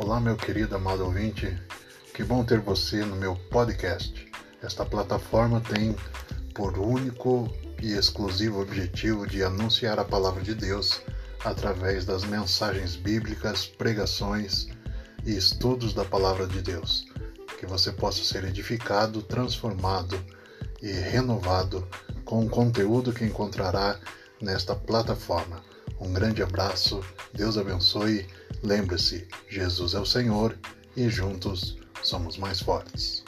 Olá, meu querido amado ouvinte, que bom ter você no meu podcast. Esta plataforma tem por único e exclusivo objetivo de anunciar a palavra de Deus através das mensagens bíblicas, pregações e estudos da palavra de Deus. Que você possa ser edificado, transformado e renovado com o conteúdo que encontrará nesta plataforma. Um grande abraço, Deus abençoe. Lembre-se, Jesus é o Senhor e juntos somos mais fortes.